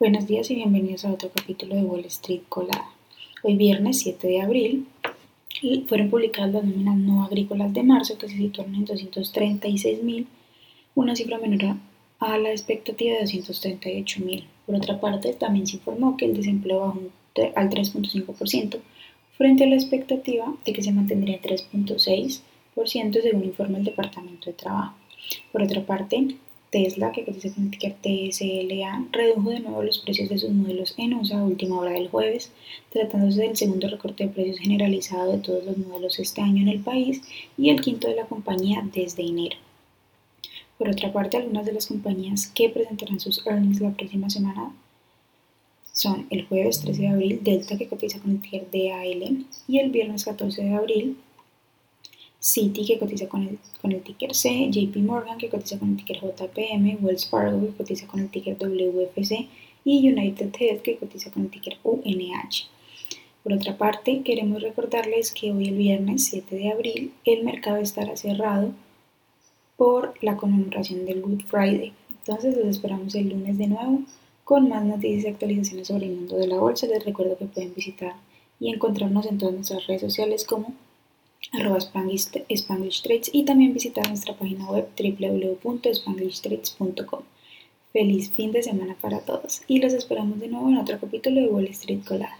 Buenos días y bienvenidos a otro capítulo de Wall Street Colada. Hoy viernes 7 de abril fueron publicadas las nóminas no agrícolas de marzo que se situaron en 236.000, una cifra menor a la expectativa de 238.000. Por otra parte, también se informó que el desempleo bajó al 3.5% frente a la expectativa de que se mantendría en 3.6% según informa el Departamento de Trabajo. Por otra parte, Tesla, que cotiza con el ticker TSLA, redujo de nuevo los precios de sus modelos en USA a última hora del jueves, tratándose del segundo recorte de precios generalizado de todos los modelos este año en el país y el quinto de la compañía desde enero. Por otra parte, algunas de las compañías que presentarán sus earnings la próxima semana son el jueves 13 de abril Delta, que cotiza con el ticker DAL, y el viernes 14 de abril Citi, que cotiza con el, con el ticker C, JP Morgan, que cotiza con el ticker JPM, Wells Fargo, que cotiza con el ticker WFC, y United Health, que cotiza con el ticker UNH. Por otra parte, queremos recordarles que hoy el viernes 7 de abril el mercado estará cerrado por la conmemoración del Good Friday. Entonces los esperamos el lunes de nuevo con más noticias y actualizaciones sobre el mundo de la bolsa. Les recuerdo que pueden visitar y encontrarnos en todas nuestras redes sociales como arroba Spanglish, Trades y también visitar nuestra página web www.spanglishtrades.com. Feliz fin de semana para todos y los esperamos de nuevo en otro capítulo de Wall Street Colada.